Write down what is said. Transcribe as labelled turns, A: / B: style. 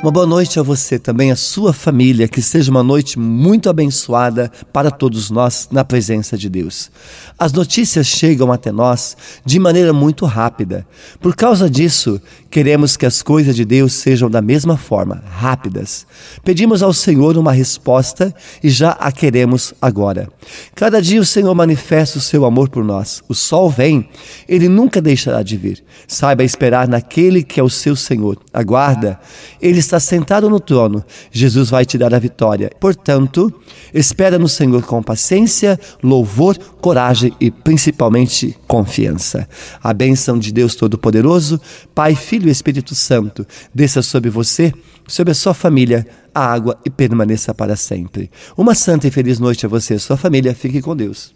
A: Uma boa noite a você também, a sua família, que seja uma noite muito abençoada para todos nós na presença de Deus. As notícias chegam até nós de maneira muito rápida. Por causa disso, queremos que as coisas de Deus sejam da mesma forma, rápidas. Pedimos ao Senhor uma resposta e já a queremos agora. Cada dia o Senhor manifesta o seu amor por nós. O sol vem, ele nunca deixará de vir. Saiba esperar naquele que é o seu Senhor. Aguarda, ele está sentado no trono, Jesus vai te dar a vitória. Portanto, espera no Senhor com paciência, louvor, coragem e principalmente confiança. A bênção de Deus Todo-Poderoso, Pai, Filho e Espírito Santo, desça sobre você, sobre a sua família, a água e permaneça para sempre. Uma santa e feliz noite a você e a sua família. Fique com Deus.